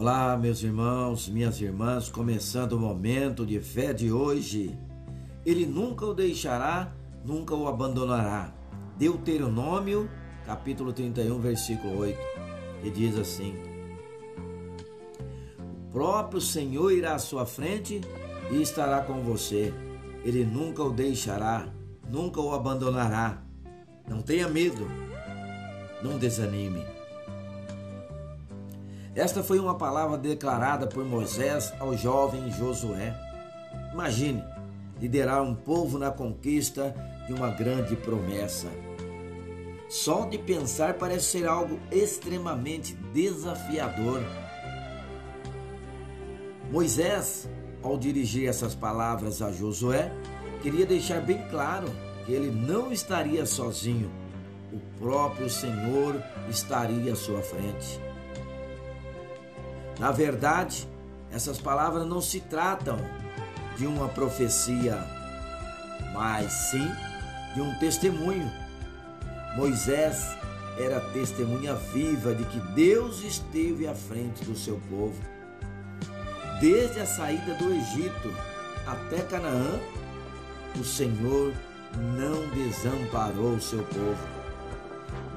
Olá, meus irmãos, minhas irmãs, começando o momento de fé de hoje. Ele nunca o deixará, nunca o abandonará. Deuteronômio, capítulo 31, versículo 8, que diz assim: O próprio Senhor irá à sua frente e estará com você. Ele nunca o deixará, nunca o abandonará. Não tenha medo, não desanime. Esta foi uma palavra declarada por Moisés ao jovem Josué. Imagine liderar um povo na conquista de uma grande promessa. Só de pensar parece ser algo extremamente desafiador. Moisés, ao dirigir essas palavras a Josué, queria deixar bem claro que ele não estaria sozinho, o próprio Senhor estaria à sua frente. Na verdade, essas palavras não se tratam de uma profecia, mas sim de um testemunho. Moisés era testemunha viva de que Deus esteve à frente do seu povo. Desde a saída do Egito até Canaã, o Senhor não desamparou o seu povo.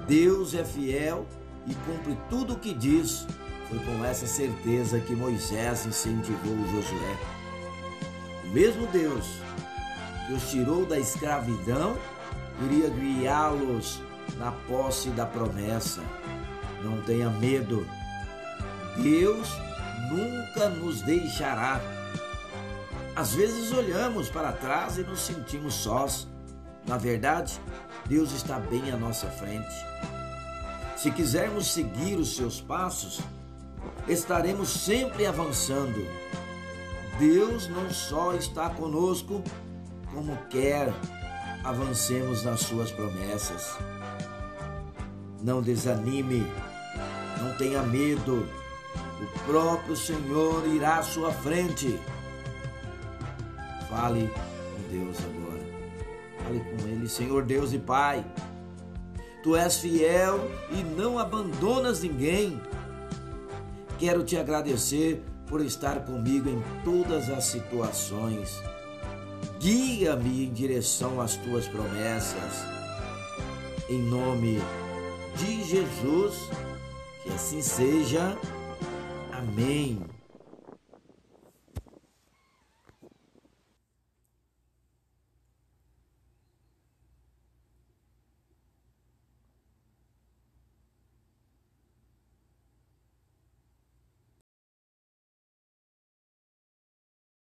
Deus é fiel e cumpre tudo o que diz foi com essa certeza que Moisés incentivou Josué. O mesmo Deus que os tirou da escravidão iria guiá-los na posse da promessa. Não tenha medo. Deus nunca nos deixará. Às vezes olhamos para trás e nos sentimos sós. Na verdade, Deus está bem à nossa frente. Se quisermos seguir os seus passos, estaremos sempre avançando. Deus não só está conosco, como quer avancemos nas suas promessas. Não desanime, não tenha medo, o próprio Senhor irá à sua frente. Fale com Deus agora. Fale com Ele, Senhor Deus e Pai. Tu és fiel e não abandonas ninguém. Quero te agradecer por estar comigo em todas as situações. Guia-me em direção às tuas promessas. Em nome de Jesus, que assim seja. Amém.